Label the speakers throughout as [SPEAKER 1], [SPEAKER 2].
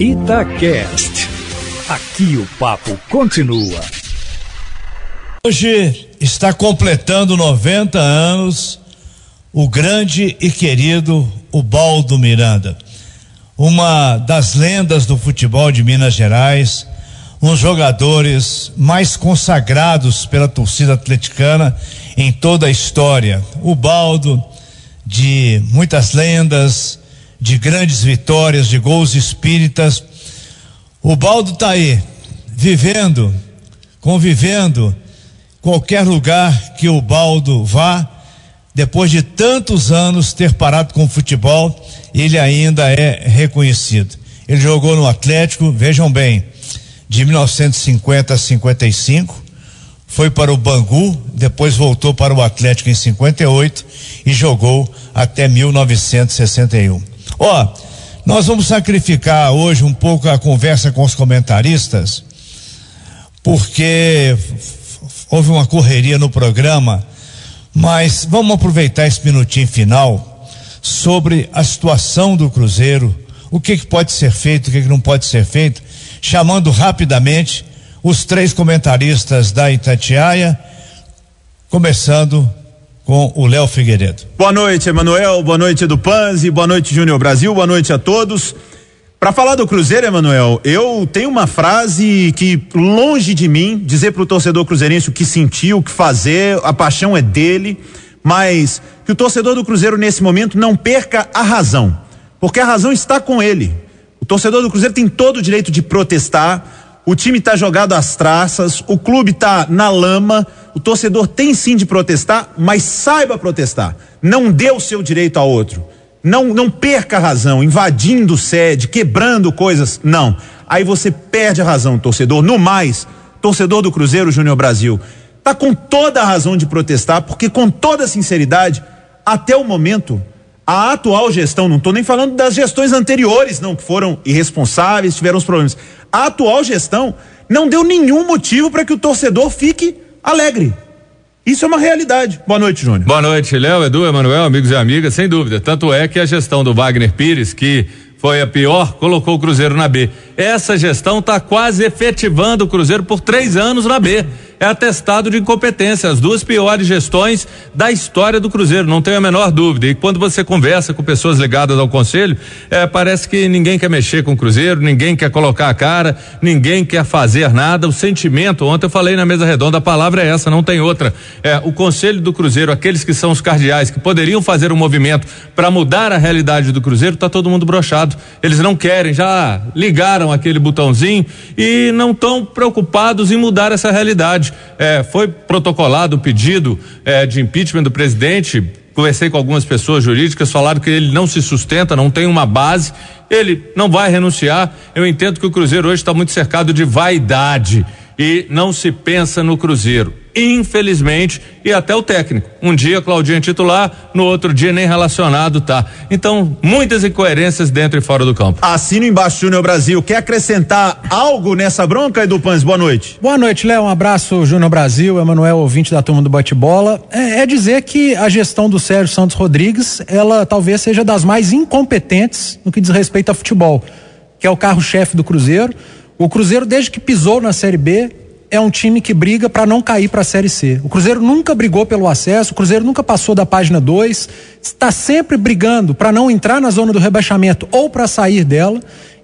[SPEAKER 1] Itacast. Aqui o papo continua.
[SPEAKER 2] Hoje está completando 90 anos o grande e querido Ubaldo Miranda, uma das lendas do futebol de Minas Gerais, um dos jogadores mais consagrados pela torcida atleticana em toda a história. Ubaldo, de muitas lendas, de grandes vitórias, de gols espíritas. O Baldo está aí, vivendo, convivendo, qualquer lugar que o Baldo vá, depois de tantos anos ter parado com o futebol, ele ainda é reconhecido. Ele jogou no Atlético, vejam bem, de 1950 a 55, foi para o Bangu, depois voltou para o Atlético em 58 e jogou até 1961. Ó, nós vamos sacrificar hoje um pouco a conversa com os comentaristas, porque houve uma correria no programa, mas vamos aproveitar esse minutinho final sobre a situação do Cruzeiro, o que, que pode ser feito, o que, que não pode ser feito, chamando rapidamente os três comentaristas da Itatiaia, começando com o Léo Figueiredo.
[SPEAKER 3] Boa noite, Emanuel. Boa noite, Edu Panzi. Boa noite, Júnior Brasil. Boa noite a todos. Para falar do Cruzeiro, Emanuel, eu tenho uma frase que, longe de mim, dizer para o torcedor cruzeirense o que sentiu, o que fazer, a paixão é dele, mas que o torcedor do Cruzeiro, nesse momento, não perca a razão, porque a razão está com ele. O torcedor do Cruzeiro tem todo o direito de protestar, o time está jogado às traças, o clube está na lama, o torcedor tem sim de protestar, mas saiba protestar. Não dê o seu direito a outro. Não, não perca a razão, invadindo sede, quebrando coisas. Não. Aí você perde a razão, torcedor. No mais, torcedor do Cruzeiro Júnior Brasil, tá com toda a razão de protestar, porque com toda sinceridade, até o momento, a atual gestão, não estou nem falando das gestões anteriores, não, que foram irresponsáveis, tiveram os problemas a atual gestão não deu nenhum motivo para que o torcedor fique alegre. Isso é uma realidade. Boa noite, Júnior.
[SPEAKER 4] Boa noite, Léo, Edu, Emanuel, amigos e amigas, sem dúvida. Tanto é que a gestão do Wagner Pires, que foi a pior, colocou o Cruzeiro na B. Essa gestão está quase efetivando o Cruzeiro por três anos na B é atestado de incompetência, as duas piores gestões da história do Cruzeiro, não tenho a menor dúvida. E quando você conversa com pessoas ligadas ao conselho, é, parece que ninguém quer mexer com o Cruzeiro, ninguém quer colocar a cara, ninguém quer fazer nada. O sentimento, ontem eu falei na mesa redonda, a palavra é essa, não tem outra. É, o conselho do Cruzeiro, aqueles que são os cardeais, que poderiam fazer um movimento para mudar a realidade do Cruzeiro, tá todo mundo brochado. Eles não querem, já ligaram aquele botãozinho e não estão preocupados em mudar essa realidade. É, foi protocolado o pedido é, de impeachment do presidente. Conversei com algumas pessoas jurídicas, falaram que ele não se sustenta, não tem uma base, ele não vai renunciar. Eu entendo que o Cruzeiro hoje está muito cercado de vaidade e não se pensa no Cruzeiro infelizmente, e até o técnico. Um dia Claudinho é titular, no outro dia nem relacionado tá. Então, muitas incoerências dentro e fora do campo.
[SPEAKER 3] Assino embaixo, Júnior Brasil. Quer acrescentar algo nessa bronca, Edu Pans? Boa noite.
[SPEAKER 5] Boa noite, Léo. Um abraço, Júnior Brasil, Emanuel, ouvinte da turma do bate-bola. É, é dizer que a gestão do Sérgio Santos Rodrigues, ela talvez seja das mais incompetentes no que diz respeito a futebol, que é o carro-chefe do Cruzeiro. O Cruzeiro, desde que pisou na Série B, é um time que briga para não cair para a Série C. O Cruzeiro nunca brigou pelo acesso, o Cruzeiro nunca passou da página 2, está sempre brigando para não entrar na zona do rebaixamento ou para sair dela.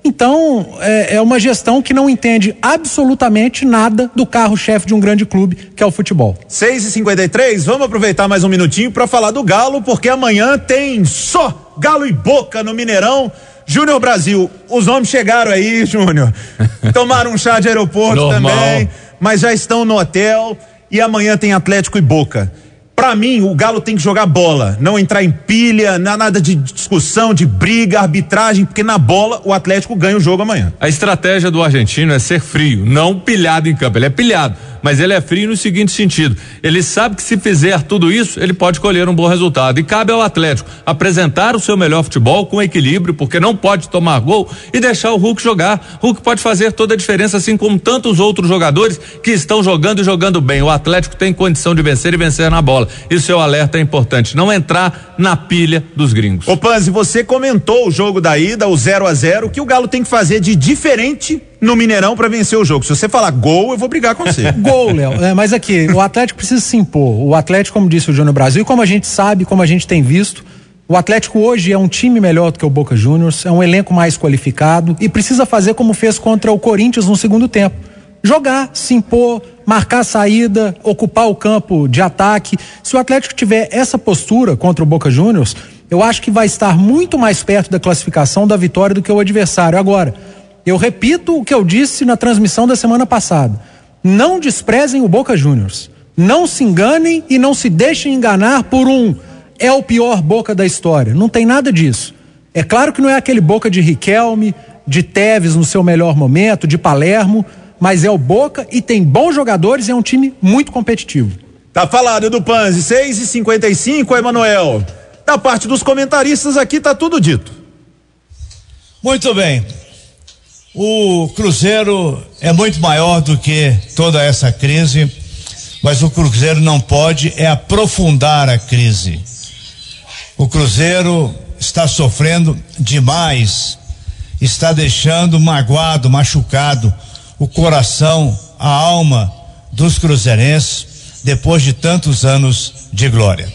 [SPEAKER 5] Então, é, é, uma gestão que não entende absolutamente nada do carro-chefe de um grande clube, que é o futebol.
[SPEAKER 3] 6 e 53 vamos aproveitar mais um minutinho para falar do Galo, porque amanhã tem só Galo e Boca no Mineirão. Júnior Brasil, os homens chegaram aí, Júnior. Tomaram um chá de aeroporto também mas já estão no hotel e amanhã tem Atlético e Boca. Para mim, o Galo tem que jogar bola, não entrar em pilha, nada de discussão, de briga, arbitragem, porque na bola o Atlético ganha o jogo amanhã.
[SPEAKER 4] A estratégia do argentino é ser frio, não pilhado em campo. Ele é pilhado, mas ele é frio no seguinte sentido: ele sabe que se fizer tudo isso, ele pode colher um bom resultado. E cabe ao Atlético apresentar o seu melhor futebol com equilíbrio, porque não pode tomar gol e deixar o Hulk jogar. Hulk pode fazer toda a diferença, assim como tantos outros jogadores que estão jogando e jogando bem. O Atlético tem condição de vencer e vencer na bola. E o seu alerta é importante, não entrar na pilha dos gringos.
[SPEAKER 3] Ô Panzi, você comentou o jogo da ida, o 0 a 0 que o Galo tem que fazer de diferente no Mineirão para vencer o jogo. Se você falar gol, eu vou brigar com você.
[SPEAKER 5] gol, Léo. É, mas aqui, o Atlético precisa se impor. O Atlético, como disse o Júnior Brasil, como a gente sabe, como a gente tem visto, o Atlético hoje é um time melhor do que o Boca Juniors, é um elenco mais qualificado e precisa fazer como fez contra o Corinthians no segundo tempo. Jogar, se impor, marcar a saída, ocupar o campo de ataque. Se o Atlético tiver essa postura contra o Boca Juniors, eu acho que vai estar muito mais perto da classificação da vitória do que o adversário. Agora, eu repito o que eu disse na transmissão da semana passada. Não desprezem o Boca Juniors. Não se enganem e não se deixem enganar por um é o pior Boca da história. Não tem nada disso. É claro que não é aquele Boca de Riquelme, de Teves no seu melhor momento, de Palermo, mas é o Boca e tem bons jogadores e é um time muito competitivo.
[SPEAKER 3] Tá falado do Panzi, 6 e 55 Emanuel. Da parte dos comentaristas aqui tá tudo dito.
[SPEAKER 2] Muito bem. O Cruzeiro é muito maior do que toda essa crise, mas o Cruzeiro não pode é aprofundar a crise. O Cruzeiro está sofrendo demais, está deixando magoado, machucado o coração, a alma dos cruzeirenses depois de tantos anos de glória.